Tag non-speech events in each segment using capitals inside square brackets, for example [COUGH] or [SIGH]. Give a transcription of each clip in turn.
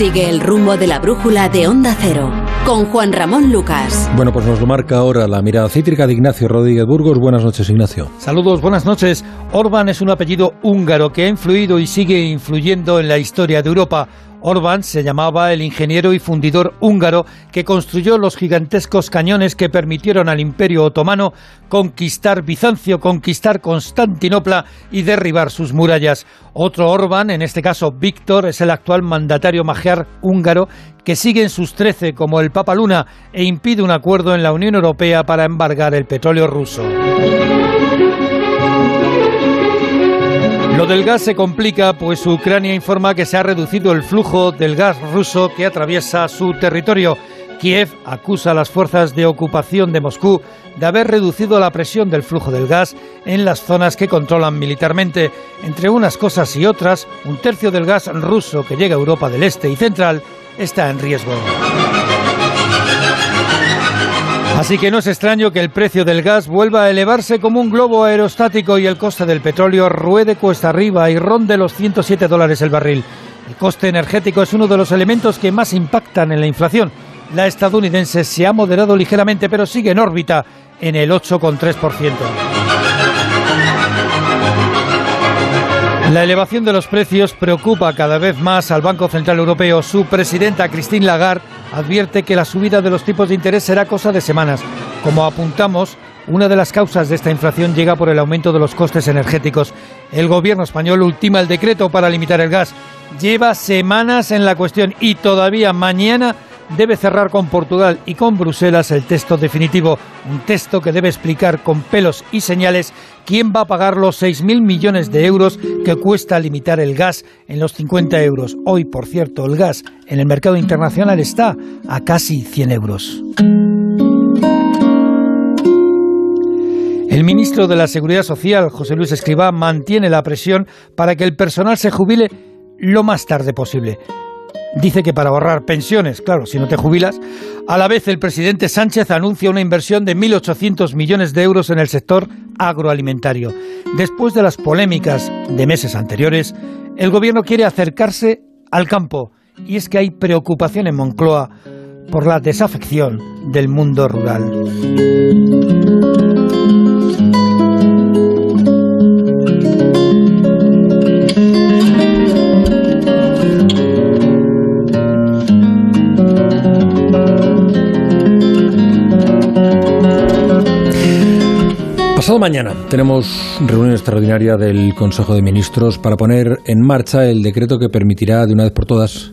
Sigue el rumbo de la brújula de Onda Cero con Juan Ramón Lucas. Bueno, pues nos lo marca ahora la mirada cítrica de Ignacio Rodríguez Burgos. Buenas noches, Ignacio. Saludos, buenas noches. Orban es un apellido húngaro que ha influido y sigue influyendo en la historia de Europa. Orbán se llamaba el ingeniero y fundidor húngaro que construyó los gigantescos cañones que permitieron al Imperio Otomano conquistar Bizancio, conquistar Constantinopla y derribar sus murallas. Otro Orbán, en este caso Víctor, es el actual mandatario magiar húngaro que sigue en sus trece como el Papa Luna e impide un acuerdo en la Unión Europea para embargar el petróleo ruso. Lo del gas se complica, pues Ucrania informa que se ha reducido el flujo del gas ruso que atraviesa su territorio. Kiev acusa a las fuerzas de ocupación de Moscú de haber reducido la presión del flujo del gas en las zonas que controlan militarmente. Entre unas cosas y otras, un tercio del gas ruso que llega a Europa del Este y Central está en riesgo. Así que no es extraño que el precio del gas vuelva a elevarse como un globo aerostático y el coste del petróleo ruede cuesta arriba y ronde los 107 dólares el barril. El coste energético es uno de los elementos que más impactan en la inflación. La estadounidense se ha moderado ligeramente, pero sigue en órbita en el 8,3%. La elevación de los precios preocupa cada vez más al Banco Central Europeo. Su presidenta, Christine Lagarde, advierte que la subida de los tipos de interés será cosa de semanas. Como apuntamos, una de las causas de esta inflación llega por el aumento de los costes energéticos. El gobierno español ultima el decreto para limitar el gas. Lleva semanas en la cuestión y todavía mañana debe cerrar con Portugal y con Bruselas el texto definitivo, un texto que debe explicar con pelos y señales quién va a pagar los 6.000 millones de euros que cuesta limitar el gas en los 50 euros. Hoy, por cierto, el gas en el mercado internacional está a casi 100 euros. El ministro de la Seguridad Social, José Luis Escribá, mantiene la presión para que el personal se jubile lo más tarde posible. Dice que para ahorrar pensiones, claro, si no te jubilas. A la vez, el presidente Sánchez anuncia una inversión de 1.800 millones de euros en el sector agroalimentario. Después de las polémicas de meses anteriores, el gobierno quiere acercarse al campo. Y es que hay preocupación en Moncloa por la desafección del mundo rural. Pasado mañana tenemos reunión extraordinaria del Consejo de Ministros para poner en marcha el decreto que permitirá de una vez por todas,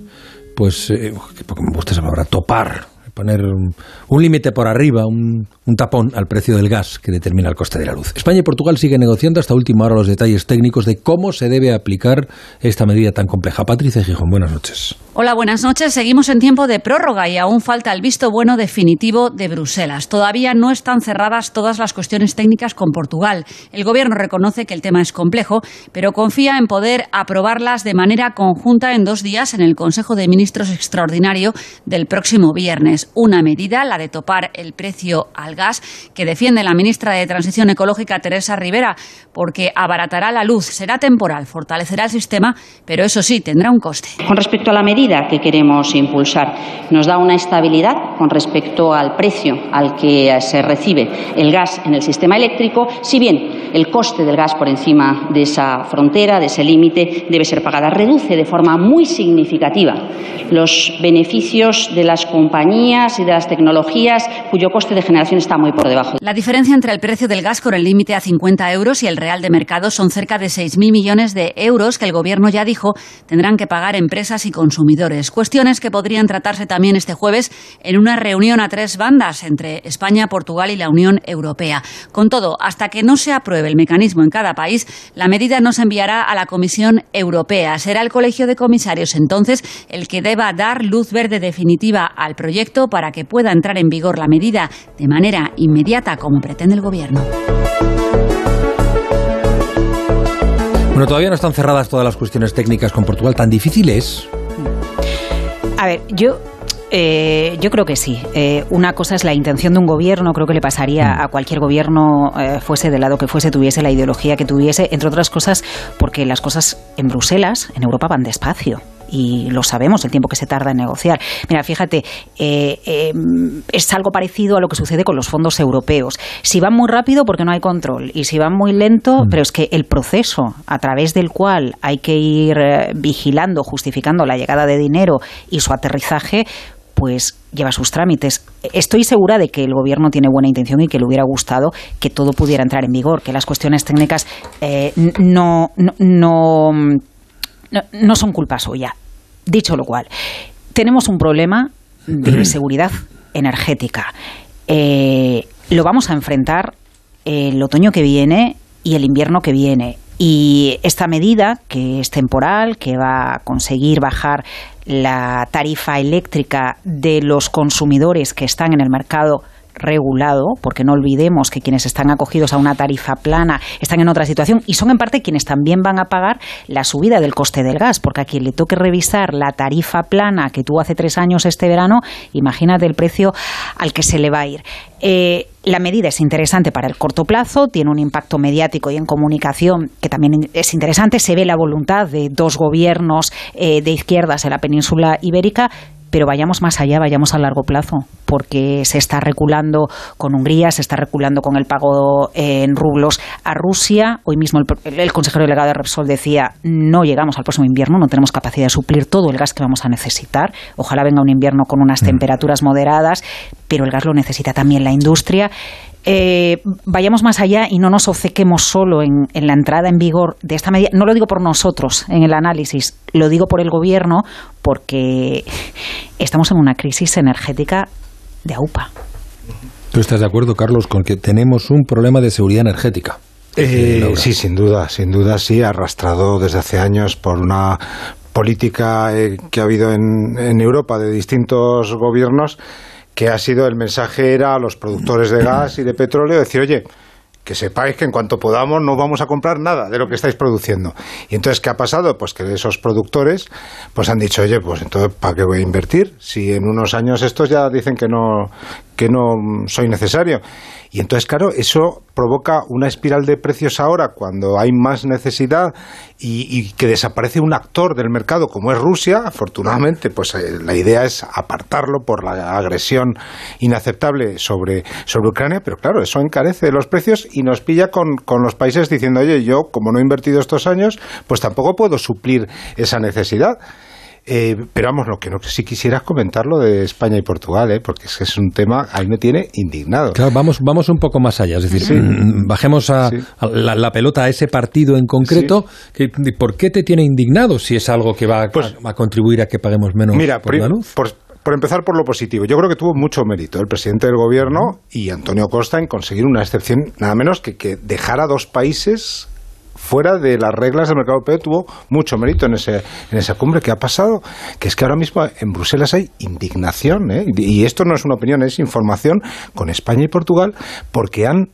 pues, eh, porque me gusta esa palabra, topar poner un, límite por arriba, un, tapón al precio del gas que determina el coste de la luz. España y Portugal siguen negociando hasta última hora los detalles técnicos de cómo se debe aplicar esta medida tan compleja. Patricia Gijón, buenas noches. Hola, buenas noches. Seguimos en tiempo de prórroga y aún falta el visto bueno definitivo de Bruselas. Todavía no están cerradas todas las cuestiones técnicas con Portugal. El Gobierno reconoce que el tema es complejo, pero confía en poder aprobarlas de manera conjunta en dos días en el Consejo de Ministros Extraordinario del próximo viernes una medida, la de topar el precio al gas, que defiende la ministra de Transición Ecológica, Teresa Rivera, porque abaratará la luz, será temporal, fortalecerá el sistema, pero eso sí, tendrá un coste. Con respecto a la medida que queremos impulsar, nos da una estabilidad con respecto al precio al que se recibe el gas en el sistema eléctrico, si bien el coste del gas por encima de esa frontera, de ese límite, debe ser pagada. Reduce de forma muy significativa los beneficios de las compañías y de las tecnologías cuyo coste de generación está muy por debajo. La diferencia entre el precio del gas con el límite a 50 euros y el real de mercado son cerca de 6.000 millones de euros que el Gobierno ya dijo tendrán que pagar empresas y consumidores. Cuestiones que podrían tratarse también este jueves en una reunión a tres bandas entre España, Portugal y la Unión Europea. Con todo, hasta que no se apruebe el mecanismo en cada país, la medida no se enviará a la Comisión Europea. Será el Colegio de Comisarios entonces el que deba dar luz verde definitiva al proyecto para que pueda entrar en vigor la medida de manera inmediata como pretende el Gobierno. Bueno, todavía no están cerradas todas las cuestiones técnicas con Portugal. ¿Tan difícil es? A ver, yo eh, yo creo que sí. Eh, una cosa es la intención de un gobierno, creo que le pasaría mm. a cualquier gobierno, eh, fuese del lado que fuese, tuviese la ideología que tuviese, entre otras cosas, porque las cosas en Bruselas, en Europa, van despacio. Y lo sabemos, el tiempo que se tarda en negociar. Mira, fíjate, eh, eh, es algo parecido a lo que sucede con los fondos europeos. Si van muy rápido, porque no hay control, y si van muy lento, mm. pero es que el proceso a través del cual hay que ir eh, vigilando, justificando la llegada de dinero y su aterrizaje, pues lleva sus trámites. Estoy segura de que el gobierno tiene buena intención y que le hubiera gustado que todo pudiera entrar en vigor, que las cuestiones técnicas no, no, no, son culpa suya. Dicho lo cual, tenemos un problema de [CLEARS THROAT] seguridad energética. Eh, lo vamos a enfrentar el otoño que viene y el invierno que viene. Y esta medida, que es temporal, que va a conseguir bajar la tarifa eléctrica de los consumidores que están en el mercado regulado, porque no olvidemos que quienes están acogidos a una tarifa plana están en otra situación y son en parte quienes también van a pagar la subida del coste del gas, porque a quien le toque revisar la tarifa plana que tuvo hace tres años este verano, imagínate el precio al que se le va a ir. Eh, la medida es interesante para el corto plazo, tiene un impacto mediático y en comunicación que también es interesante. Se ve la voluntad de dos gobiernos eh, de izquierdas en la península ibérica pero vayamos más allá, vayamos a largo plazo, porque se está reculando con Hungría, se está reculando con el pago en rublos a Rusia. Hoy mismo el, consejero delegado de Repsol decía, no llegamos al próximo invierno, no tenemos capacidad de suplir todo el gas que vamos a necesitar. Ojalá venga un invierno con unas mm. temperaturas moderadas, pero el gas lo necesita también la industria. Eh, vayamos más allá y no nos obcequemos solo en, la entrada en vigor de esta medida. No lo digo por nosotros en el análisis, lo digo por el Gobierno porque estamos en una crisis energética de AUPA. ¿Tú estás de acuerdo, Carlos, con que tenemos un problema de seguridad energética? Eh, sí, sin duda, sin duda, sí, arrastrado desde hace años por una política eh, que ha habido en, en Europa de distintos gobiernos que ha sido el mensaje era a los productores de gas y de petróleo decir, oye, que sepáis que en cuanto podamos no vamos a comprar nada de lo que estáis produciendo. Y entonces, ¿qué ha pasado? Pues que esos productores pues han dicho, oye, pues entonces, ¿para qué voy a invertir? Si en unos años estos ya dicen que no, que no soy necesario. Y entonces, claro, eso provoca una espiral de precios ahora cuando hay más necesidad y, que desaparece un actor del mercado como es Rusia. Afortunadamente, pues eh, la idea es apartarlo por la agresión inaceptable sobre, sobre Ucrania, pero claro, eso encarece los precios y nos pilla con, con los países diciendo, oye, yo como no he invertido estos años, pues tampoco puedo suplir esa necesidad. Eh, pero vamos, lo que no si quisieras comentarlo de España y Portugal, ¿eh? porque es, es un tema, ahí me tiene indignado. Claro, vamos, vamos un poco más allá, es decir, mm, bajemos a, la, pelota a ese partido en concreto. Que, ¿Por qué te tiene indignado si es algo que va pues a, contribuir a que paguemos menos mira, por, la luz? por empezar por lo positivo, yo creo que tuvo mucho mérito el presidente del gobierno y Antonio Costa en conseguir una excepción, nada menos que que dejara dos países fuera de las reglas del mercado europeo tuvo mucho mérito en, ese, en esa cumbre. que ha pasado? Que es que ahora mismo en Bruselas hay indignación, ¿eh? y esto no es una opinión, es información con España y Portugal, porque han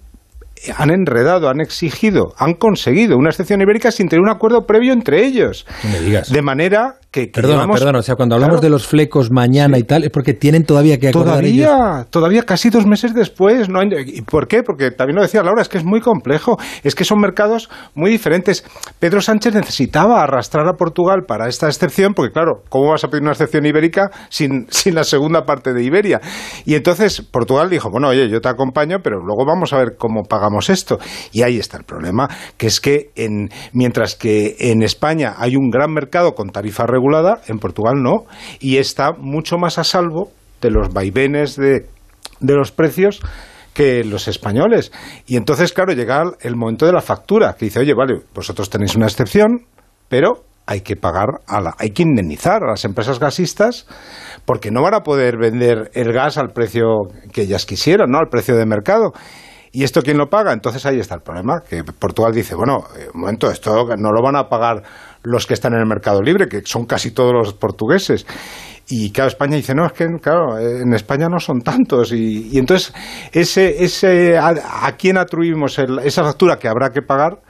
han enredado, han exigido, han conseguido una excepción ibérica sin tener un acuerdo previo entre ellos. me digas. De manera que, perdona, perdona, o sea, cuando hablamos de los flecos mañana y tal, es porque tienen todavía que acordar Todavía, todavía casi dos meses después. No ¿Y por qué? Porque también lo decía Laura, es que es muy complejo, es que son mercados muy diferentes. Pedro Sánchez necesitaba arrastrar a Portugal para esta excepción, porque claro, ¿cómo vas a pedir una excepción ibérica sin, sin la segunda parte de Iberia? Y entonces Portugal dijo, bueno, oye, yo te acompaño, pero luego vamos a ver cómo pagamos esto. Y ahí está el problema, que es que en, mientras que en España hay un gran mercado con tarifa regular, en Portugal no, y está mucho más a salvo de los vaivenes de, de los precios que los españoles. Y entonces, claro, llega el momento de la factura, que dice, oye, vale, vosotros tenéis una excepción, pero hay que pagar, a la, hay que indemnizar a las empresas gasistas porque no van a poder vender el gas al precio que ellas quisieran, ¿no? Al precio de mercado. ¿Y esto quién lo paga? Entonces ahí está el problema, que Portugal dice, bueno, eh, un momento, esto no lo van a pagar los que están en el mercado libre, que son casi todos los portugueses. Y claro, España dice, no, es que claro, en España no son tantos. Y, entonces, ese, ese, a, quién atribuimos esa factura que habrá que pagar?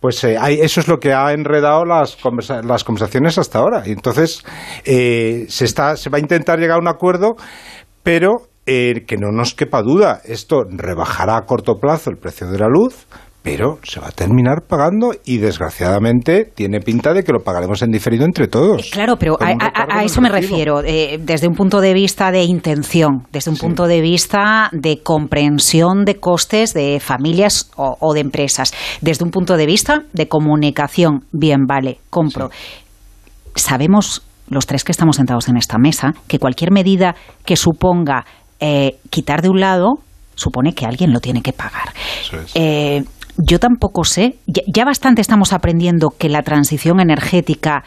Pues eh, eso es lo que ha enredado las, las conversaciones hasta ahora. Y entonces, eh, se, está, se va a intentar llegar a un acuerdo, pero eh, que no nos quepa duda, esto rebajará a corto plazo el precio de la luz, pero se va a terminar pagando y desgraciadamente tiene pinta de que lo pagaremos en diferido entre todos. Eh, claro, pero a, eso me refiero, eh, desde un punto de vista de intención, desde un punto de vista de comprensión de costes de familias o, de empresas, desde un punto de vista de comunicación, bien, vale, compro. Sabemos los tres que estamos sentados en esta mesa que cualquier medida que suponga eh, quitar de un lado supone que alguien lo tiene que pagar. Eh, yo tampoco sé, ya, bastante estamos aprendiendo que la transición energética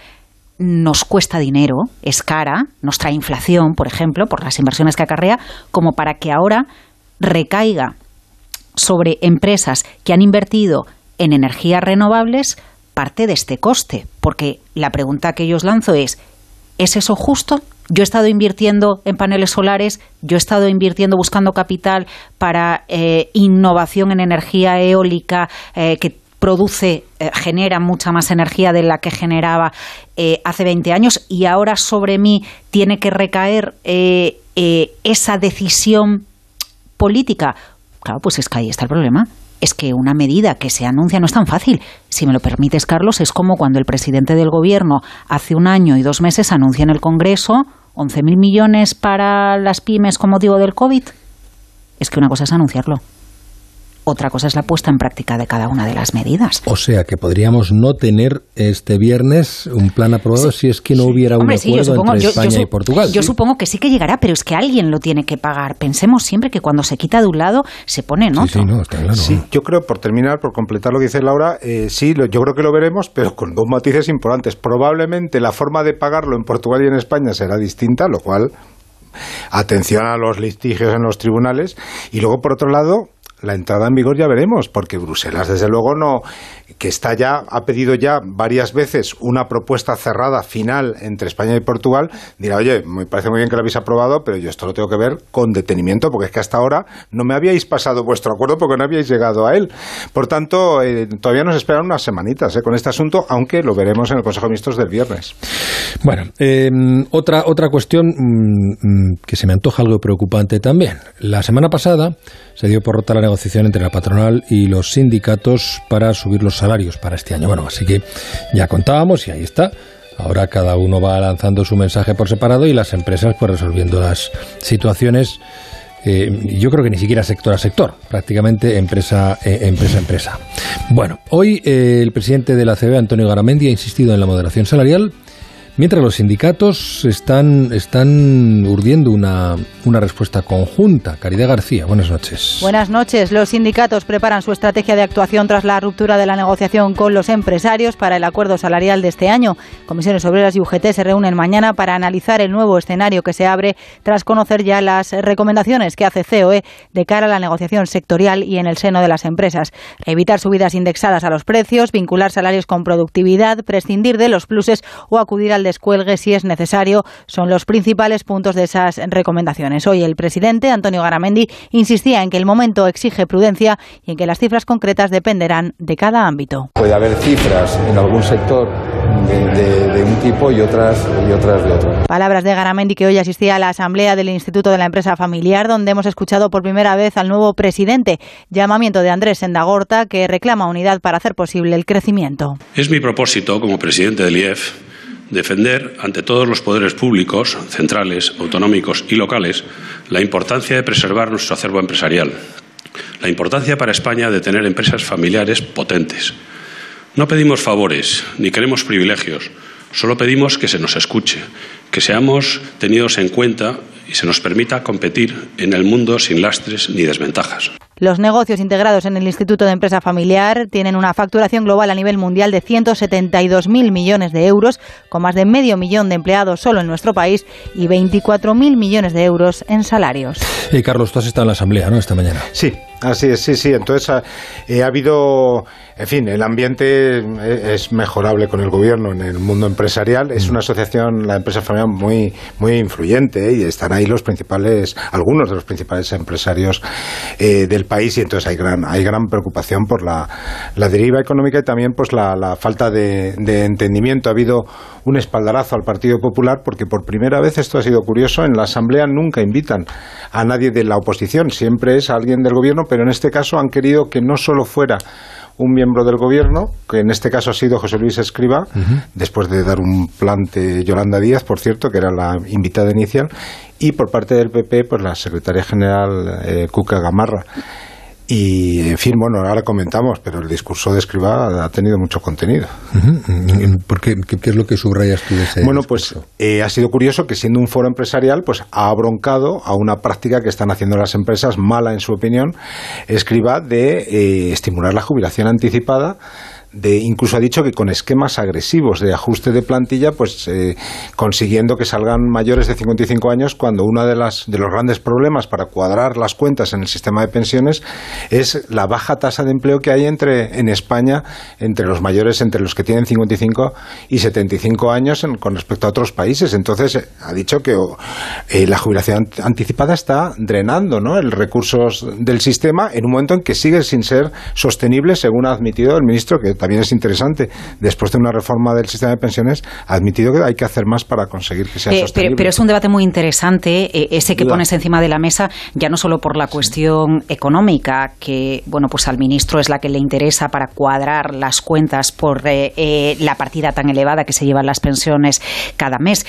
nos cuesta dinero, es cara, nos trae inflación, por ejemplo, por las inversiones que acarrea, como para que ahora recaiga sobre empresas que han invertido en energías renovables parte de este coste. Porque la pregunta que yo os lanzo es, ¿es eso justo? Yo he estado invirtiendo en paneles solares, yo he estado invirtiendo buscando capital para eh, innovación en energía eólica eh, que produce, eh, genera mucha más energía de la que generaba hace 20 años y ahora sobre mí tiene que recaer esa decisión política. Claro, pues es que ahí está el problema es que una medida que se anuncia no es tan fácil. Si me lo permites, Carlos, es como cuando el presidente del Gobierno hace un año y dos meses anuncia en el Congreso 11.000 millones para las pymes con motivo del COVID. Es que una cosa es anunciarlo otra cosa es la puesta en práctica de cada una de las medidas. O sea que podríamos no tener este viernes un plan aprobado si es que no hubiera un acuerdo entre España y Portugal. Yo supongo que sí que llegará, pero es que alguien lo tiene que pagar. Pensemos siempre que cuando se quita de un lado se pone en otro. Sí, no, está claro. yo creo, por terminar, por completar lo que dice Laura, eh, sí, yo creo que lo veremos, pero con dos matices importantes. Probablemente la forma de pagarlo en Portugal y en España será distinta, lo cual atención a los litigios en los tribunales. Y luego, por otro lado, la entrada en vigor ya veremos, porque Bruselas, desde luego, no, que está ya, ha pedido ya varias veces una propuesta cerrada final entre España y Portugal, dirá, oye, me parece muy bien que lo habéis aprobado, pero yo esto lo tengo que ver con detenimiento, porque es que hasta ahora no me habíais pasado vuestro acuerdo porque no habíais llegado a él. Por tanto, eh, todavía nos esperan unas semanitas eh, con este asunto, aunque lo veremos en el Consejo de Ministros del viernes. Bueno, em, otra, otra cuestión mm, mm, que se me antoja algo preocupante también. La semana pasada se dio por rota la negociación entre la patronal y los sindicatos para subir los salarios para este año. Bueno, así que ya contábamos y ahí está. Ahora cada uno va lanzando su mensaje por separado y las empresas pues resolviendo las situaciones. Eh, yo creo que ni siquiera sector a sector, prácticamente empresa eh, empresa empresa. Bueno, hoy eh, el presidente de la CB, Antonio Garamendi, ha insistido en la moderación salarial Mientras los sindicatos están, están urdiendo una, una respuesta conjunta. Caridad García, buenas noches. Buenas noches. Los sindicatos preparan su estrategia de actuación tras la ruptura de la negociación con los empresarios para el acuerdo salarial de este año. Comisiones Obreras y UGT se reúnen mañana para analizar el nuevo escenario que se abre tras conocer ya las recomendaciones que hace COE de cara a la negociación sectorial y en el seno de las empresas. Evitar subidas indexadas a los precios, vincular salarios con productividad, prescindir de los pluses o acudir al descuelgue si es necesario son los principales puntos de esas recomendaciones. Hoy el presidente, Antonio Garamendi, insistía en que el momento exige prudencia y en que las cifras concretas dependerán de cada ámbito. Puede haber cifras en algún sector de, un tipo y otras, y otras de otro. Palabras de Garamendi que hoy asistía a la asamblea del Instituto de la Empresa Familiar, donde hemos escuchado por primera vez al nuevo presidente. Llamamiento de Andrés Sendagorta, que reclama unidad para hacer posible el crecimiento. Es mi propósito como presidente del IEF defender ante todos los poderes públicos, centrales, autonómicos y locales, la importancia de preservar nuestro acervo empresarial, la importancia para España de tener empresas familiares potentes. No pedimos favores ni queremos privilegios, solo pedimos que se nos escuche, que seamos tenidos en cuenta y se nos permita competir en el mundo sin lastres ni desventajas. Los negocios integrados en el Instituto de Empresa Familiar tienen una facturación global a nivel mundial de 172.000 millones de euros, con más de medio millón de empleados solo en nuestro país y 24.000 millones de euros en salarios. Y Carlos, tú has estado en la asamblea, ¿no? Esta mañana. Sí, así es, sí, sí. Entonces ha, eh, ha habido en fin, el ambiente es mejorable con el gobierno en el mundo empresarial. Es una asociación, la empresa familiar, muy, muy influyente y están ahí los principales, algunos de los principales empresarios eh, del país y entonces hay gran, hay gran preocupación por la, deriva económica y también pues la, falta de, de, entendimiento. Ha habido un espaldarazo al Partido Popular porque por primera vez, esto ha sido curioso, en la Asamblea nunca invitan a nadie de la oposición, siempre es alguien del gobierno, pero en este caso han querido que no solo fuera un miembro del gobierno, que en este caso ha sido José Luis Escriba, después de dar un plante Yolanda Díaz, por cierto, que era la invitada inicial, y por parte del PP, pues la secretaria general eh, Cuca Gamarra. Y, en fin, bueno, ahora comentamos, pero el discurso de Escribá ha tenido mucho contenido. ¿Por qué, qué, es lo que subrayas tú de ese Bueno, pues eh, ha sido curioso que siendo un foro empresarial, pues ha abroncado a una práctica que están haciendo las empresas, mala en su opinión, Escribá, de eh, estimular la jubilación anticipada de incluso ha dicho que con esquemas agresivos de ajuste de plantilla, pues eh, consiguiendo que salgan mayores de 55 años cuando uno de, de los grandes problemas para cuadrar las cuentas en el sistema de pensiones es la baja tasa de empleo que hay entre, en España entre los mayores, entre los que tienen 55 y 75 años con respecto a otros países. Entonces, eh, ha dicho que eh, la jubilación anticipada está drenando ¿no? el recursos del sistema en un momento en que sigue sin ser sostenible, según ha admitido el ministro, que también es interesante, después de una reforma del sistema de pensiones, ha admitido que hay que hacer más para conseguir que sea eh, sostenible. Pero, es un debate muy interesante, eh, ese que pones encima de la mesa, ya no solo por la cuestión económica, que bueno, pues al ministro es la que le interesa para cuadrar las cuentas por eh, la partida tan elevada que se llevan las pensiones cada mes,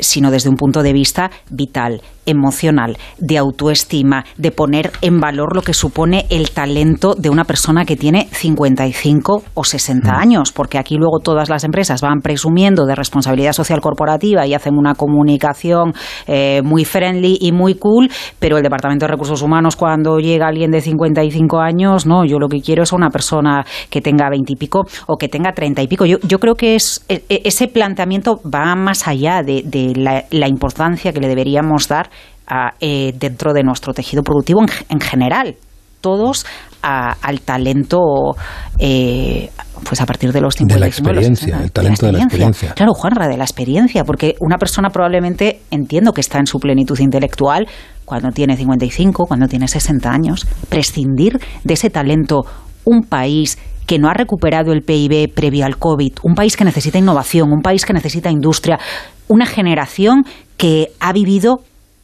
sino desde un punto de vista vital emocional, de autoestima, de poner en valor lo que supone el talento de una persona que tiene 55 o 60 mm. años, porque aquí luego todas las empresas van presumiendo de responsabilidad social corporativa y hacen una comunicación eh, muy friendly y muy cool, pero el Departamento de Recursos Humanos cuando llega alguien de 55 años, no, yo lo que quiero es una persona que tenga 20 y pico o que tenga 30 y pico. Yo, yo creo que es, e, e, ese planteamiento va más allá de, la importancia que le deberíamos dar eh, dentro de nuestro tejido productivo en, general. Todos al talento eh, pues a partir de los 55 de la experiencia, el talento de la, experiencia. Claro, Juanra, de la experiencia, porque una persona probablemente entiendo que está en su plenitud intelectual cuando tiene 55, cuando tiene 60 años, prescindir de ese talento un país que no ha recuperado el PIB previo al COVID, un país que necesita innovación, un país que necesita industria, una generación que ha vivido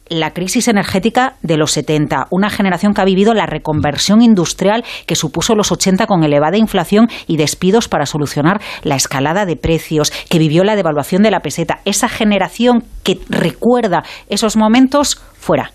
la crisis energética de los 70, una generación que ha vivido la reconversión industrial que supuso los 80 con elevada inflación y despidos para solucionar la escalada de precios, que vivió la devaluación de la peseta, esa generación que recuerda esos momentos fuera.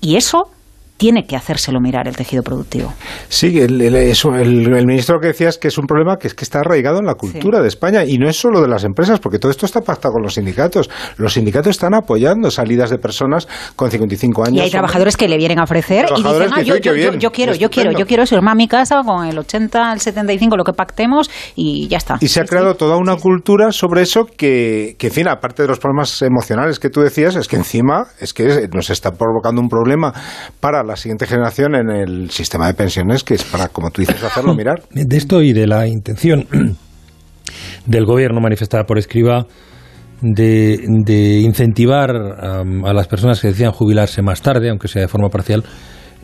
Y eso tiene que hacérselo mirar el tejido productivo. Sí, el, el, ministro lo que decía es que es un problema que es que está arraigado en la cultura de España y no es solo de las empresas, porque todo esto está pactado con los sindicatos. Los sindicatos están apoyando salidas de personas con 55 años. Y hay trabajadores que le vienen a ofrecer y dicen, ah, yo, quiero, yo quiero, yo quiero eso, irme a mi casa con el 80, el 75, lo que pactemos y ya está. Y se ha creado toda una cultura sobre eso que, que, en fin, aparte de los problemas emocionales que tú decías, es que encima es que nos está provocando un problema para la siguiente generación en el sistema de pensiones, que es para, como tú dices, hacerlo mirar. De esto y de la intención [CLEARS THROAT] del gobierno manifestada por Escriba de, de incentivar a las personas que decían jubilarse más tarde, aunque sea de forma parcial,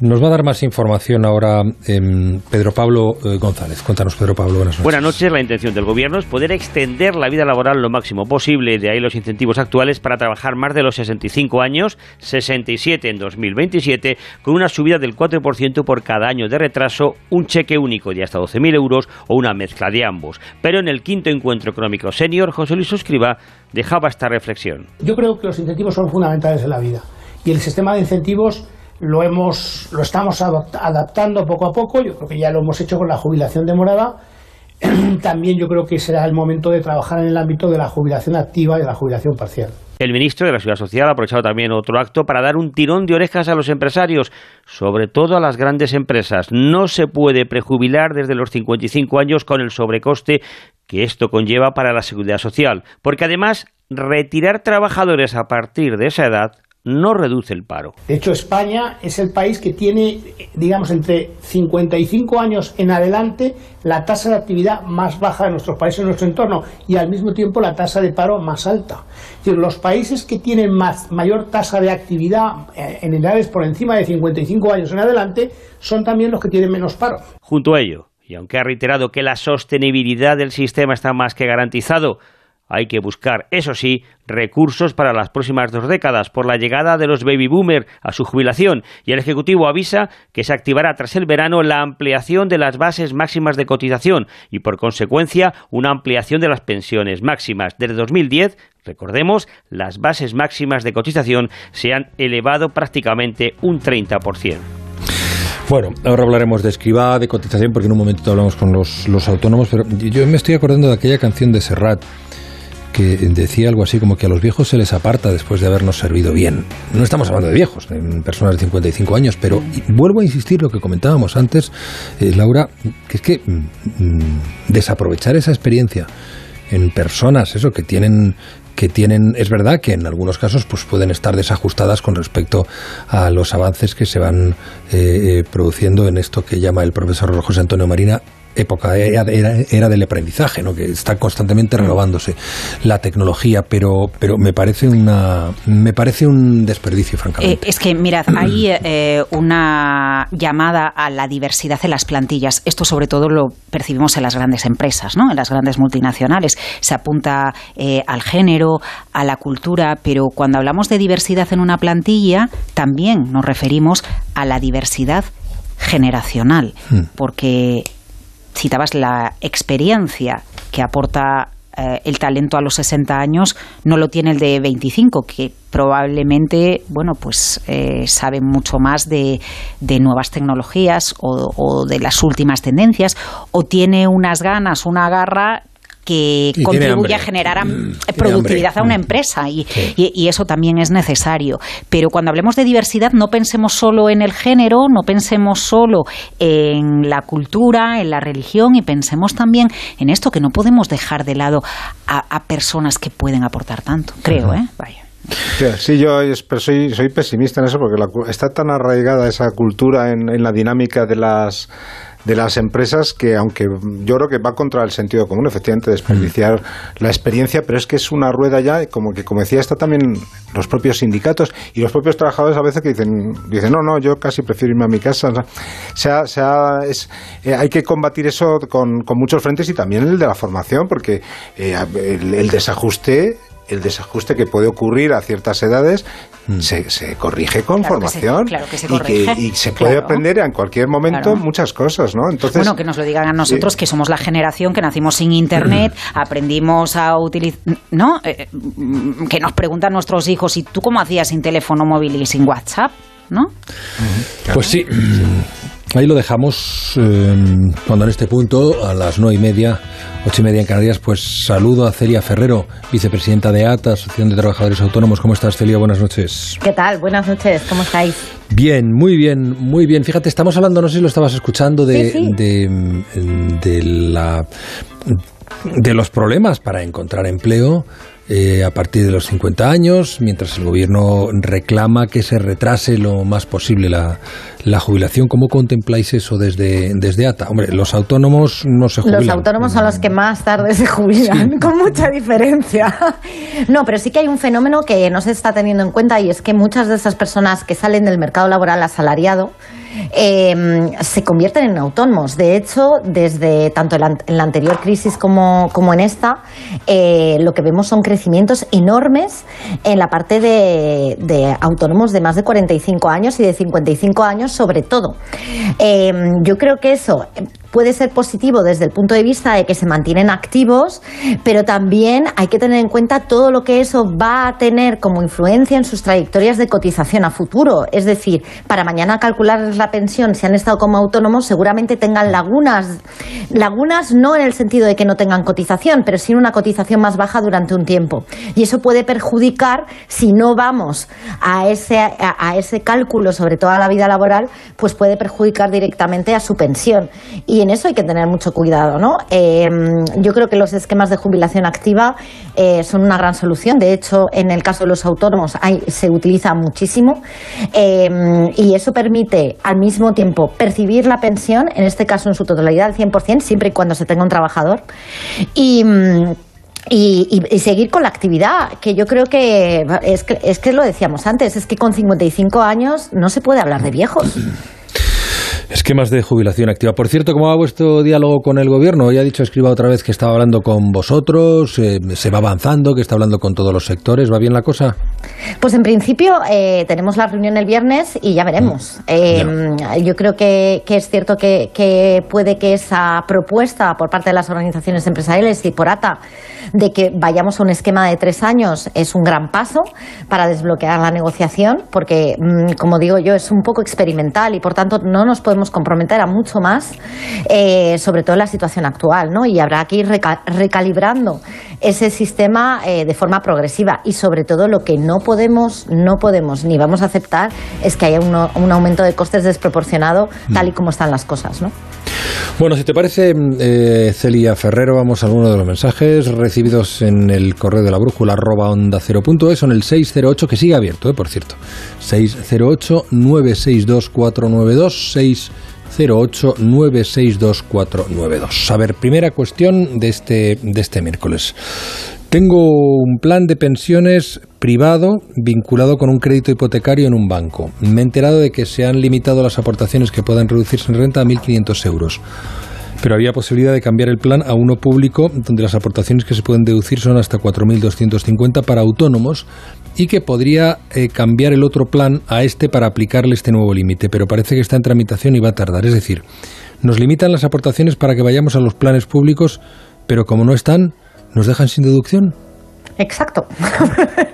nos va a dar más información ahora em, Pedro Pablo eh, González. Cuéntanos, Pedro Pablo, buenas noches. Buenas noches. La intención del Gobierno es poder extender la vida laboral lo máximo posible. De ahí los incentivos actuales para trabajar más de los 65 años, 67 en 2027, con una subida del 4% por cada año de retraso, un cheque único de hasta 12.000 euros o una mezcla de ambos. Pero en el quinto encuentro económico senior, José Luis Suscriba dejaba esta reflexión. Yo creo que los incentivos son fundamentales en la vida. Y el sistema de incentivos lo hemos lo estamos adaptando poco a poco yo creo que ya lo hemos hecho con la jubilación demorada [CLEARS THROAT] también yo creo que será el momento de trabajar en el ámbito de la jubilación activa y de la jubilación parcial el ministro de la Seguridad Social ha aprovechado también otro acto para dar un tirón de orejas a los empresarios, sobre todo a las grandes empresas. No se puede prejubilar desde los 55 años con el sobrecoste que esto conlleva para la Seguridad Social, porque además retirar trabajadores a partir de esa edad no reduce el paro. De hecho, España es el país que tiene, digamos, entre 55 años en adelante la tasa de actividad más baja de nuestros países, en nuestro entorno, y al mismo tiempo la tasa de paro más alta. Es decir, los países que tienen más, mayor tasa de actividad eh, en edades por encima de 55 años en adelante son también los que tienen menos paro. Junto a ello, y aunque ha reiterado que la sostenibilidad del sistema está más que garantizado, hay que buscar, eso sí, recursos para las próximas dos décadas por la llegada de los baby boomers a su jubilación y el Ejecutivo avisa que se activará tras el verano la ampliación de las bases máximas de cotización y por consecuencia una ampliación de las pensiones máximas. Desde 2010, recordemos, las bases máximas de cotización se han elevado prácticamente un 30%. Bueno, ahora hablaremos de escriba, de cotización, porque en un momento hablamos con los, los autónomos, pero yo me estoy acordando de aquella canción de Serrat que decía algo así como que a los viejos se les aparta después de habernos servido bien. No estamos hablando de viejos, en personas de 55 años, pero vuelvo a insistir lo que comentábamos antes, eh, Laura, que es que mm, mm, desaprovechar esa experiencia en personas, eso, que tienen que tienen, es verdad que en algunos casos pues pueden estar desajustadas con respecto a los avances que se van eh, eh, produciendo en esto que llama el profesor José Antonio Marina época, era, era, del aprendizaje, ¿no? que está constantemente renovándose la tecnología, pero, pero me parece una me parece un desperdicio, francamente. Eh, es que, mirad, [CLEARS THROAT] hay eh, una llamada a la diversidad en las plantillas. Esto sobre todo lo percibimos en las grandes empresas, ¿no? en las grandes multinacionales. Se apunta eh, al género, a la cultura, pero cuando hablamos de diversidad en una plantilla, también nos referimos a la diversidad generacional, hmm. porque citabas la experiencia que aporta eh, el talento a los 60 años no lo tiene el de 25, que probablemente, bueno, pues eh, sabe mucho más de, nuevas tecnologías o, o, de las últimas tendencias, o tiene unas ganas, una garra que contribuye a generar mm, productividad a una empresa y, eso también es necesario. Pero cuando hablemos de diversidad no pensemos solo en el género, no pensemos solo en la cultura, en la religión y pensemos también en esto que no podemos dejar de lado a, personas que pueden aportar tanto, creo, ¿eh? Vaya. Sí, yo soy, soy pesimista en eso porque está tan arraigada esa cultura en la dinámica de las de las empresas que, aunque yo creo que va contra el sentido común, efectivamente, desperdiciar la experiencia, pero es que es una rueda ya, como que, como decía, está también los propios sindicatos y los propios trabajadores a veces que dicen, dicen no, no, yo casi prefiero irme a mi casa. O sea, sea, es, eh, hay que combatir eso con, con, muchos frentes y también el de la formación, porque eh, el desajuste el desajuste que puede ocurrir a ciertas edades mm. se, corrige con formación Y, se puede aprender en cualquier momento muchas cosas, ¿no? Entonces, bueno, que nos lo digan a nosotros, que somos la generación que nacimos sin Internet, mm. aprendimos a utilizar, ¿no? Eh, mm, que nos preguntan nuestros hijos, ¿y tú cómo hacías sin teléfono móvil y sin WhatsApp? ¿No? Pues sí. Ahí lo dejamos eh, cuando en este punto, a las nueve y media, ocho y media en Canarias, pues saludo a Celia Ferrero, vicepresidenta de ATA, Asociación de Trabajadores Autónomos. ¿Cómo estás, Celia? Buenas noches. ¿Qué tal? Buenas noches, ¿cómo estáis? Bien, muy bien, muy bien. Fíjate, estamos hablando, no sé si lo estabas escuchando, de, de, de, la, de los problemas para encontrar empleo eh, a partir de los 50 años, mientras el gobierno reclama que se retrase lo más posible la, la jubilación. ¿Cómo contempláis eso desde, desde ATA? Hombre, los autónomos no se jubilan. Los autónomos son los que más tarde se jubilan, con mucha diferencia. No, pero sí que hay un fenómeno que no se está teniendo en cuenta y es que muchas de esas personas que salen del mercado laboral asalariado, eh, se convierten en autónomos. De hecho, desde tanto en la, anterior crisis como, como en esta, eh, lo que vemos son crecimientos enormes en la parte de, de, autónomos de más de 45 años y de 55 años sobre todo. Eh, yo creo que eso puede ser positivo desde el punto de vista de que se mantienen activos, pero también hay que tener en cuenta todo lo que eso va a tener como influencia en sus trayectorias de cotización a futuro. Es decir, para mañana calcular la pensión, si han estado como autónomos, seguramente tengan lagunas. Lagunas no en el sentido de que no tengan cotización, pero sí una cotización más baja durante un tiempo. Y eso puede perjudicar si no vamos a ese, a, ese cálculo sobre toda la vida laboral, pues puede perjudicar directamente a su pensión. Y en eso hay que tener mucho cuidado, ¿no? Eh, yo creo que los esquemas de jubilación activa eh, son una gran solución. De hecho, en el caso de los autónomos se utiliza muchísimo eh, y eso permite al mismo tiempo percibir la pensión, en este caso en su totalidad al 100%, siempre y cuando se tenga un trabajador. Y. Y, seguir con la actividad, que yo creo que es, que es que lo decíamos antes, es que con 55 años no se puede hablar de viejos. Esquemas de jubilación activa. Por cierto, ¿cómo va vuestro diálogo con el gobierno? Hoy ha dicho Escriba otra vez que estaba hablando con vosotros, eh, se va avanzando, que está hablando con todos los sectores. ¿Va bien la cosa? Pues en principio eh, tenemos la reunión el viernes y ya veremos. Mm. Eh, yo creo que, que es cierto que, que puede que esa propuesta por parte de las organizaciones empresariales y por ATA de que vayamos a un esquema de tres años es un gran paso para desbloquear la negociación, porque, mm, como digo yo, es un poco experimental y, por tanto, no nos podemos comprometer a mucho más, eh, sobre todo en la situación actual, ¿no? Y habrá que ir reca- recalibrando ese sistema eh, de forma progresiva y, sobre todo, lo que no podemos, no podemos ni vamos a aceptar es que haya uno- un aumento de costes desproporcionado tal y como están las cosas, ¿no? Bueno, si te parece, eh, Celia Ferrero, vamos a alguno de los mensajes recibidos en el correo de la brújula arroba onda cero punto es, o en el 608, que sigue abierto, eh, por cierto. 608-962-492, 608-962-492. A ver, primera cuestión de este, de este miércoles. Tengo un plan de pensiones privado vinculado con un crédito hipotecario en un banco. Me he enterado de que se han limitado las aportaciones que puedan reducirse en renta a 1.500 euros. Pero había posibilidad de cambiar el plan a uno público, donde las aportaciones que se pueden deducir son hasta 4.250 para autónomos y que podría eh, cambiar el otro plan a este para aplicarle este nuevo límite. Pero parece que está en tramitación y va a tardar. Es decir, nos limitan las aportaciones para que vayamos a los planes públicos, pero como no están, nos dejan sin deducción. Exacto. [LAUGHS]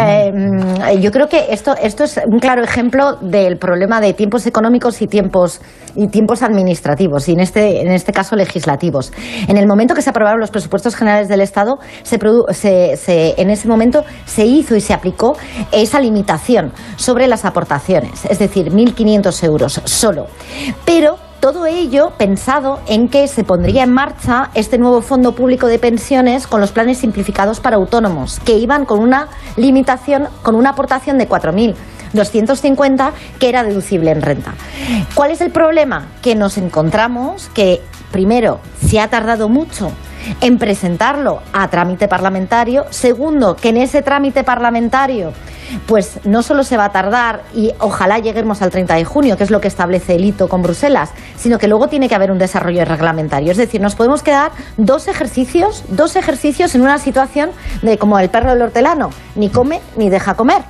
Eh, yo creo que esto, esto es un claro ejemplo del problema de tiempos económicos y tiempos, y tiempos administrativos, y en este, en este caso legislativos. En el momento que se aprobaron los presupuestos generales del Estado, se se- se- en ese momento se hizo y se aplicó esa limitación sobre las aportaciones, es decir, 1.500 euros solo. Pero todo ello pensado en que se pondría en marcha este nuevo fondo público de pensiones con los planes simplificados para autónomos, que iban con una limitación, con una aportación de 4.250 que era deducible en renta. ¿Cuál es el problema? Que nos encontramos que, primero, se ha tardado mucho en presentarlo a trámite parlamentario. Segundo, que en ese trámite parlamentario, pues no solo se va a tardar y ojalá lleguemos al 30 de junio, que es lo que establece el hito con Bruselas, sino que luego tiene que haber un desarrollo reglamentario. Es decir, nos podemos quedar dos ejercicios, dos ejercicios en una situación de como el perro del hortelano, ni come ni deja comer.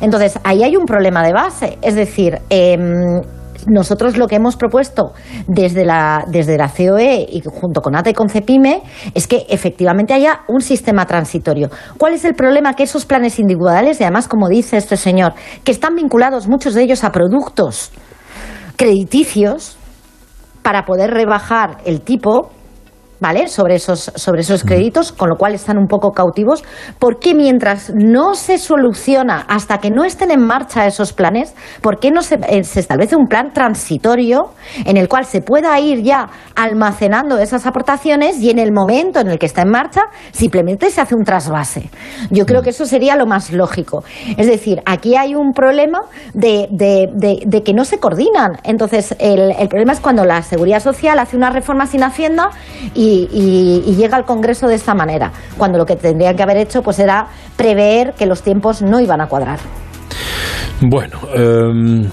Entonces, ahí hay un problema de base. Es decir, em, nosotros lo que hemos propuesto desde la, desde la COE y junto con ATA y con CEPIME es que efectivamente haya un sistema transitorio. ¿Cuál es el problema? Que esos planes individuales, y además, como dice este señor, que están vinculados muchos de ellos a productos crediticios para poder rebajar el tipo, ¿vale? Sobre esos, sobre esos créditos, con lo cual están un poco cautivos, porque mientras no se soluciona, hasta que no estén en marcha esos planes, ¿por qué no se, eh, se establece un plan transitorio en el cual se pueda ir ya almacenando esas aportaciones y en el momento en el que está en marcha, simplemente se hace un trasvase? Yo creo que eso sería lo más lógico. Es decir, aquí hay un problema de, de- de- de que no se coordinan. Entonces, el, el problema es cuando la Seguridad Social hace una reforma sin Hacienda y, y- llega al Congreso de esta manera, cuando lo que tendrían que haber hecho pues era prever que los tiempos no iban a cuadrar. Bueno, em,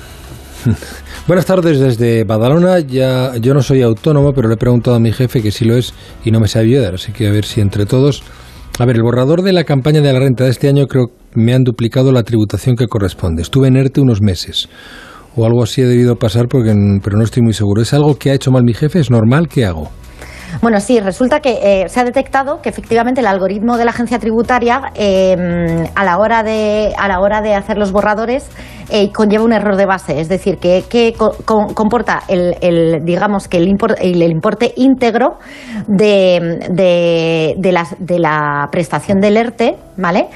[LAUGHS] buenas tardes desde Badalona. Ya, yo no soy autónomo, pero le he preguntado a mi jefe que si lo es y no me sabe ayudar. Así que a ver si entre todos. A ver, el borrador de la campaña de la renta de este año creo que me han duplicado la tributación que corresponde. Estuve en ERTE unos meses. O algo así he debido pasar, porque, pero no estoy muy seguro. ¿Es algo que ha hecho mal mi jefe? ¿Es normal? ¿Qué hago? Bueno, sí, resulta que eh, se ha detectado que efectivamente el algoritmo de la agencia tributaria eh, a la hora de a la hora de hacer los borradores eh, conlleva un error de base, es decir, que, que co- co- comporta el, digamos que el, el importe íntegro de, de, de las- de la prestación del ERTE, ¿vale?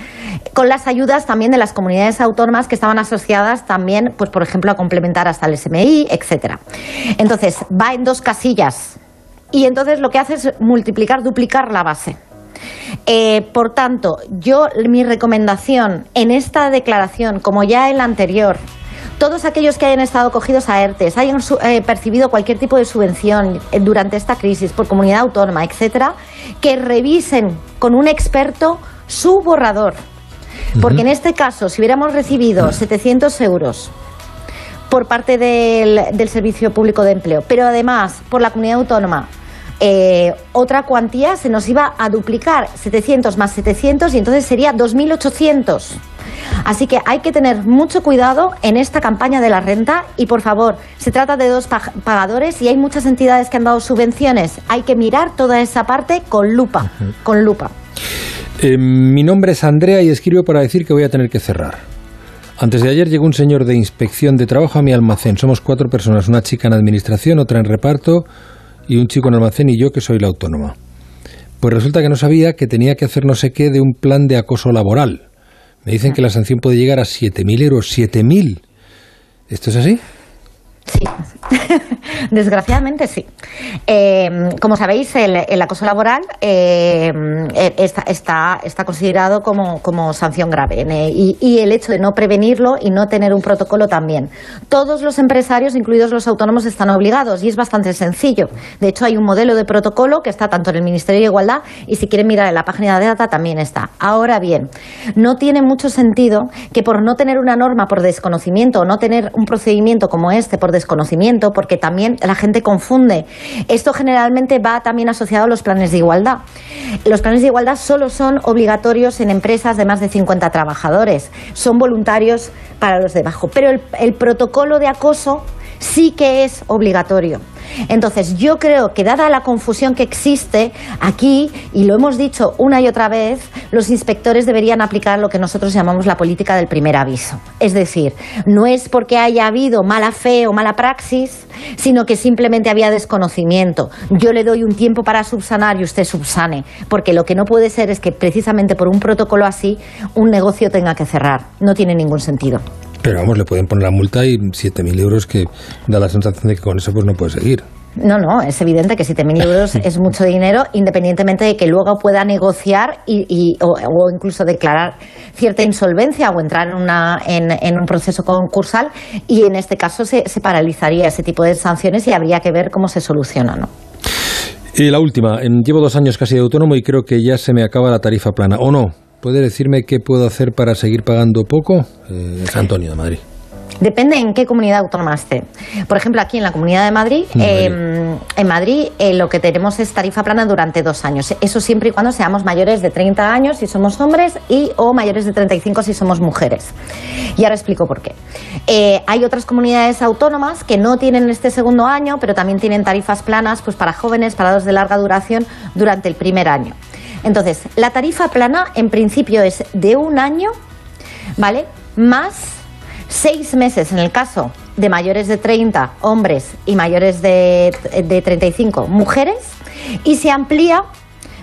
Con las ayudas también de las comunidades autónomas que estaban asociadas también, pues por ejemplo, a complementar hasta el SMI, etcétera. Entonces, va en dos casillas y entonces lo que hace es multiplicar, duplicar la base. Eh, por tanto, yo mi recomendación en esta declaración, como ya en la anterior, todos aquellos que hayan estado cogidos a ERTES, hayan eh, percibido cualquier tipo de subvención eh, durante esta crisis por comunidad autónoma, etcétera, que revisen con un experto su borrador. Porque en este caso, si hubiéramos recibido 700 euros por parte del, del Servicio Público de Empleo, pero además por la comunidad autónoma eh, otra cuantía se nos iba a duplicar, 700 más 700 y entonces sería 2.800. Así que hay que tener mucho cuidado en esta campaña de la renta y por favor, se trata de dos pagadores y hay muchas entidades que han dado subvenciones. Hay que mirar toda esa parte con lupa, con lupa. Eh, mi nombre es Andrea y escribo para decir que voy a tener que cerrar. Antes de ayer llegó un señor de inspección de trabajo a mi almacén. Somos cuatro personas, una chica en administración, otra en reparto y un chico en almacén y yo que soy la autónoma. Pues resulta que no sabía que tenía que hacer no sé qué de un plan de acoso laboral. Me dicen que la sanción puede llegar a 7.000 euros. ¿7.000? ¿Esto es así? Sí, [LAUGHS] desgraciadamente sí. Eh, como sabéis, el, acoso laboral eh, está, está, considerado como, sanción grave eh, y, el hecho de no prevenirlo y no tener un protocolo también. Todos los empresarios, incluidos los autónomos, están obligados y es bastante sencillo. De hecho, hay un modelo de protocolo que está tanto en el Ministerio de Igualdad y si quieren mirar en la página de data también está. Ahora bien, no tiene mucho sentido que por no tener una norma por desconocimiento o no tener un procedimiento como este por desconocimiento, porque también la gente confunde. Esto generalmente va también asociado a los planes de igualdad. Los planes de igualdad solo son obligatorios en empresas de más de 50 trabajadores, son voluntarios para los de abajo, pero el protocolo de acoso sí que es obligatorio. Entonces, yo creo que dada la confusión que existe aquí, y lo hemos dicho una y otra vez, los inspectores deberían aplicar lo que nosotros llamamos la política del primer aviso. Es decir, no es porque haya habido mala fe o mala praxis, sino que simplemente había desconocimiento. Yo le doy un tiempo para subsanar y usted subsane, porque lo que no puede ser es que precisamente por un protocolo así un negocio tenga que cerrar. No tiene ningún sentido. Pero vamos, le pueden poner la multa y 7.000 euros que da la sensación de que con eso pues no puede seguir. No, no, es evidente que 7.000 euros [LAUGHS] es mucho dinero, independientemente de que luego pueda negociar y, o, incluso declarar cierta insolvencia o entrar en, una, en, un proceso concursal. Y en este caso se, se, paralizaría ese tipo de sanciones y habría que ver cómo se soluciona, ¿no? Y la última, llevo dos años casi de autónomo y creo que ya se me acaba la tarifa plana, ¿o no? ¿Puede decirme qué puedo hacer para seguir pagando poco? Eh, es Antonio de Madrid. Depende en qué comunidad autónoma esté. Por ejemplo, aquí en la Comunidad de Madrid, em, en Madrid eh, lo que tenemos es tarifa plana durante dos años. Eso siempre y cuando seamos mayores de 30 años si somos hombres y o mayores de 35 si somos mujeres. Y ahora explico por qué. Eh, hay otras comunidades autónomas que no tienen este segundo año, pero también tienen tarifas planas pues, para jóvenes, para dos de larga duración durante el primer año. Entonces, la tarifa plana en principio es de un año, ¿vale? Más seis meses en el caso de mayores de 30 hombres y mayores de, de 35 mujeres y se amplía,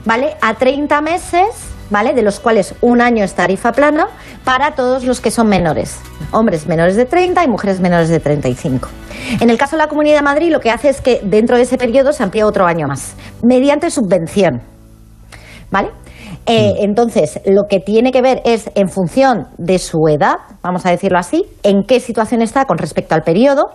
¿vale? A 30 meses ¿vale? De los cuales un año es tarifa plana para todos los que son menores, hombres menores de 30 y mujeres menores de 35. En el caso de la Comunidad de Madrid, lo que hace es que dentro de ese periodo se amplía otro año más, mediante subvención. ¿Vale? Eh, mm. entonces, lo que tiene que ver es, en función de su edad, vamos a decirlo así, en qué situación está con respecto al periodo,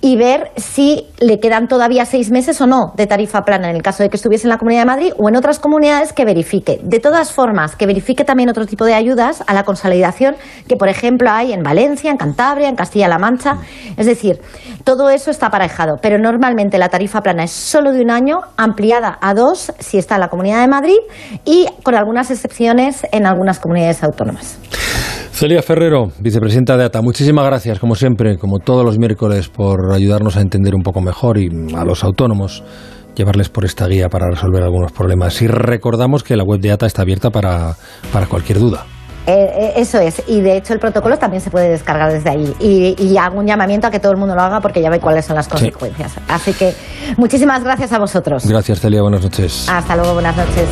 y ver si le quedan todavía seis meses o no de tarifa plana en el caso de que estuviese en la Comunidad de Madrid o en otras comunidades que verifique. De todas formas, que verifique también otro tipo de ayudas a la consolidación que, por ejemplo, hay en Valencia, en Cantabria, en Castilla-La Mancha. Es decir, todo eso está aparejado, pero normalmente la tarifa plana es solo de un año, ampliada a dos si está en la Comunidad de Madrid y con algunas excepciones en algunas comunidades autónomas. Celia Ferrero, vicepresidenta de ATA, muchísimas gracias, como siempre, como todos los miércoles, por ayudarnos a entender un poco mejor y a los autónomos llevarles por esta guía para resolver algunos problemas. Y recordamos que la web de ATA está abierta para, cualquier duda. Eh, eh, eso es, y de hecho el protocolo también se puede descargar desde ahí. Y, hago un llamamiento a que todo el mundo lo haga porque ya ve cuáles son las consecuencias. Así que muchísimas gracias a vosotros. Gracias, Celia, buenas noches. Hasta luego, buenas noches.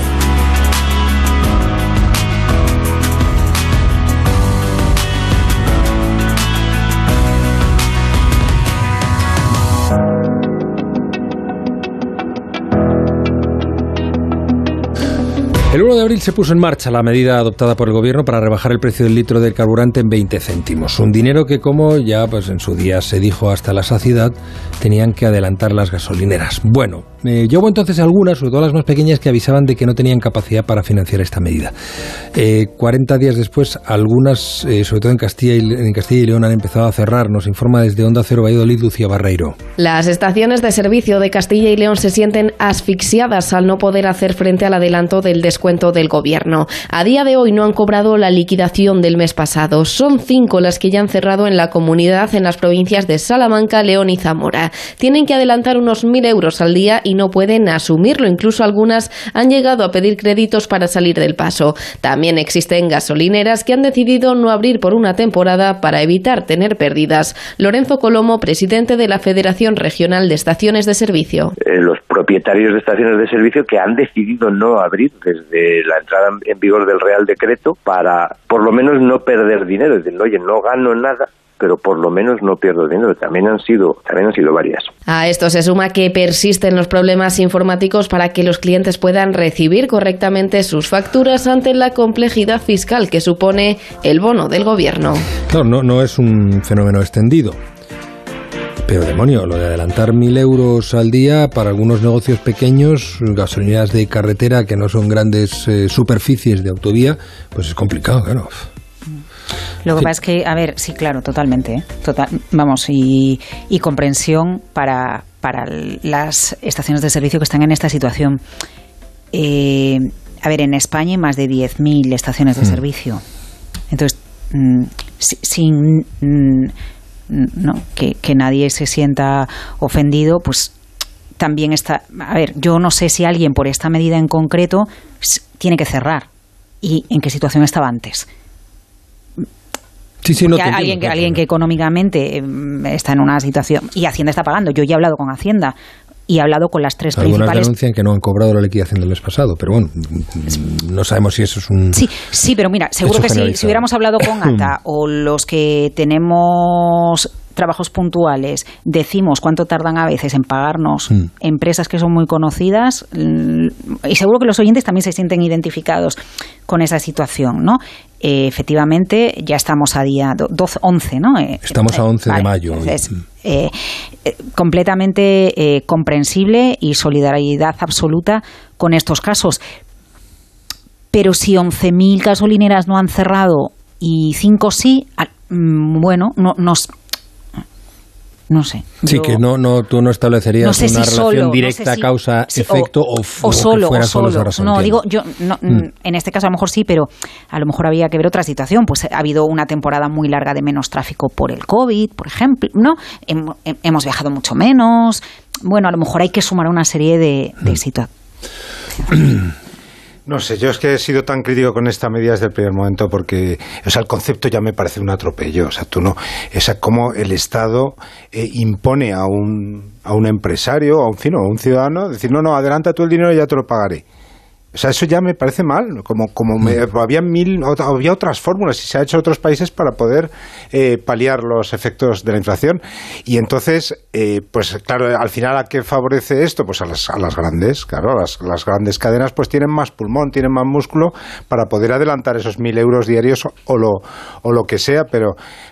El 1 de abril se puso en marcha la medida adoptada por el gobierno para rebajar el precio del litro del carburante en 20 céntimos. Un dinero que, como ya pues en su día se dijo hasta la saciedad, tenían que adelantar las gasolineras. Bueno, eh, hubo entonces algunas, sobre todo las más pequeñas, que avisaban de que no tenían capacidad para financiar esta medida. Eh, 40 días después, algunas, eh, sobre todo en Castilla, y, en Castilla y León, han empezado a cerrar. Nos informa desde Onda Cero Valladolid, Lucía Barreiro. Las estaciones de servicio de Castilla y León se sienten asfixiadas al no poder hacer frente al adelanto del descuento cuento del gobierno. A día de hoy no han cobrado la liquidación del mes pasado. Son cinco las que ya han cerrado en la comunidad en las provincias de Salamanca, León y Zamora. Tienen que adelantar unos mil euros al día no pueden asumirlo. Incluso algunas han llegado a pedir créditos para salir del paso. También existen gasolineras que han decidido no abrir por una temporada para evitar tener pérdidas. Lorenzo Colomo, presidente de la Federación Regional de Estaciones de Servicio. Eh, los propietarios de estaciones de servicio que han decidido no abrir desde de la entrada en vigor del Real Decreto para por lo menos no perder dinero. Es decir, oye, no gano nada, pero por lo menos no pierdo dinero. También han sido, también han sido varias. A esto se suma que persisten los problemas informáticos para que los clientes puedan recibir correctamente sus facturas ante la complejidad fiscal que supone el bono del gobierno. Claro, no, no es un fenómeno extendido. Pero demonio, lo de adelantar mil euros al día para algunos negocios pequeños, gasolineras de carretera que no son grandes eh, superficies de autovía, pues es complicado, claro. Lo que pasa es que, a ver, sí, claro, totalmente. ¿eh? Total, vamos, y, y comprensión para, para las estaciones de servicio que están en esta situación. Eh, a ver, en España hay más de 10.000 estaciones de Mm. servicio. Entonces, mm, si- sin mm, no, que, que nadie se sienta ofendido, pues también está. A ver, yo no sé si alguien por esta medida en concreto tiene que cerrar. ¿Y en qué situación estaba antes? Sí, sí, no Porque te entiendo, alguien, que, alguien que económicamente em, está en una situación y Hacienda está pagando. Yo ya he hablado con Hacienda y he hablado con las tres Algunas principales. denuncian que no han cobrado la liquidación del mes pasado, pero bueno, no sabemos si eso es un... Sí, sí, pero mira, seguro que si, si hubiéramos hablado con [COUGHS] ATA o los que tenemos trabajos puntuales, decimos cuánto tardan a veces en pagarnos Mm. empresas que son muy conocidas mm, y seguro que los oyentes también se sienten identificados con esa situación, ¿no? Eh, efectivamente, ya estamos a día do- 12, 11, ¿no? Eh, Estamos a eh, 11 de vale, mayo. entonces, eh, completamente eh, comprensible y solidaridad absoluta con estos casos. Pero si 11.000 gasolineras no han cerrado y 5 sí, mm, bueno, no, nos, no sé. Sí, Yo- que no, no, tú no establecerías no sé una si relación solo, no sé directa si- causa-efecto o, o, o solo, o solo esa solo. razón. No, digo, yo, no, Mm. en este caso a lo mejor sí, pero a lo mejor había que ver otra situación. Pues ha habido una temporada muy larga de menos tráfico por el COVID, por ejemplo, ¿no? Hem- hem- hemos viajado mucho menos. Bueno, a lo mejor hay que sumar una serie de, Mm. de situaciones. [CLEARS THROAT] No sé, yo es que he sido tan crítico con esta medida desde el primer momento porque, o sea, el concepto ya me parece un atropello. O sea, tú no, o sea, cómo el Estado eh, impone a un, a un empresario, a un, a un ciudadano, decir, no, no, adelanta tú el dinero y ya te lo pagaré. O sea, eso ya me parece mal. Como, como me- había mil, había otras fórmulas y se ha hecho en otros países para poder eh, paliar los efectos de la inflación. Y entonces, eh, pues claro, al final a qué favorece esto? Pues a las, a las grandes, claro, las, las grandes cadenas pues tienen más pulmón, tienen más músculo para poder adelantar esos mil euros diarios o lo, o lo que sea, pero,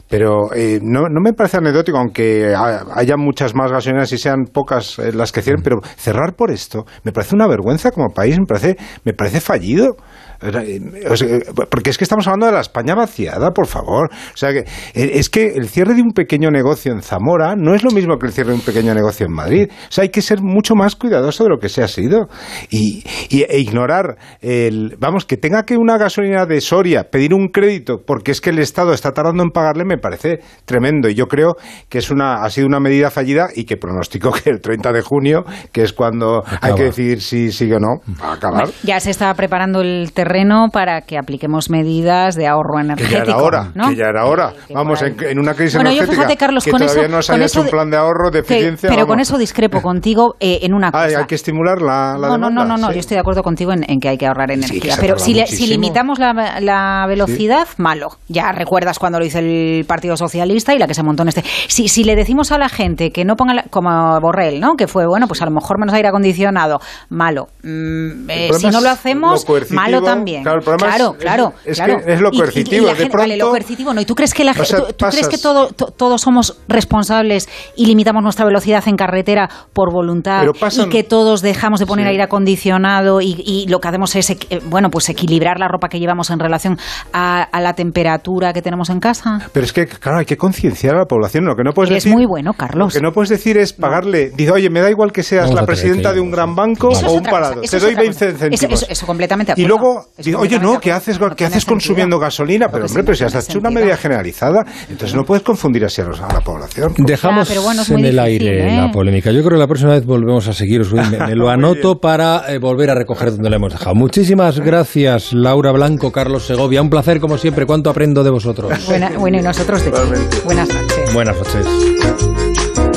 pero eh, no, no me parece anecdótico, aunque ha- haya muchas más gasolineras y sean pocas eh, las que cierren, pero cerrar por esto me parece una vergüenza como país, me parece, me parece fallido. Eh, o sea, Porque es que estamos hablando de la España vaciada, por favor. O sea, que eh, es que el cierre de un pequeño negocio en Zamora no es lo mismo que el cierre de un pequeño negocio en Madrid. O sea, hay que ser mucho más cuidadoso de lo que se ha sido. Y, y- e ignorar, el, vamos, que tenga que una gasolina de Soria pedir un crédito porque es que el Estado está tardando en pagarle, me parece tremendo. Y yo creo que es una, ha sido una medida fallida y que pronostico que el 30 de junio, que es cuando hay que decidir si sigue o no, va a acabar. Ya se está preparando el terreno terreno para que apliquemos medidas de ahorro energético. Que ya era hora, ¿no? que ya era hora. Vamos, en, en una crisis Bueno, yo energética fíjate, Carlos, que con todavía eso- no se con eso un plan de ahorro de eficiencia. pero con eso discrepo contigo eh, en una cosa. Ay, hay que estimular la, la no, no, demanda. no, no, no, sí. yo estoy de acuerdo contigo en, en que hay que ahorrar energía. pero si, le- si limitamos la, la velocidad, malo. Ya recuerdas cuando lo hizo el Partido Socialista y la que se montó en este. Si, si le decimos a la gente que no ponga, la- como Borrell, ¿no? Que fue, bueno, pues a lo mejor menos aire acondicionado, malo. Mm, eh, si no lo hacemos, lo malo también. Claro, el problema claro, es- claro, es claro. que es lo Y- y- coercitivo, y la de gente- vale, lo coercitivo, ¿no? ¿Y tú crees que, la, O sea, tú, tú crees que todo, to- todos somos responsables y limitamos nuestra velocidad en carretera por voluntad pasan- y que todos dejamos de poner Sí. aire acondicionado y, y lo que hacemos es, bueno, pues equilibrar la ropa que llevamos en relación a, a la temperatura que tenemos en casa? Pero es que, claro, hay que concienciar a la población. Lo que no puedes Eres decir. muy bueno, Carlos. Lo que no puedes decir es pagarle. Dice, oye, me da igual que seas Vamos la presidenta de un gran banco Eso es o un parado. Te es doy otra 20 cosa. céntimos. Eso, eso- eso completamente Y luego, Oye, no, ¿qué haces. ¿qué haces consumiendo sentido. gasolina? Pero, hombre, pero si has hecho una medida generalizada, entonces no puedes confundir así a, los- a la población. Dejamos Ya, pero bueno, es muy en el aire ¿eh? la polémica. Yo creo que la próxima vez volvemos a seguir. Me, me lo [LAUGHS] anoto para eh, volver a recoger donde lo hemos dejado. Muchísimas gracias, Laura Blanco, Carlos Segovia. Un placer, como siempre. ¿Cuánto aprendo de vosotros? Buena- bueno, y nosotros de ti. Buenas noches. Buenas noches.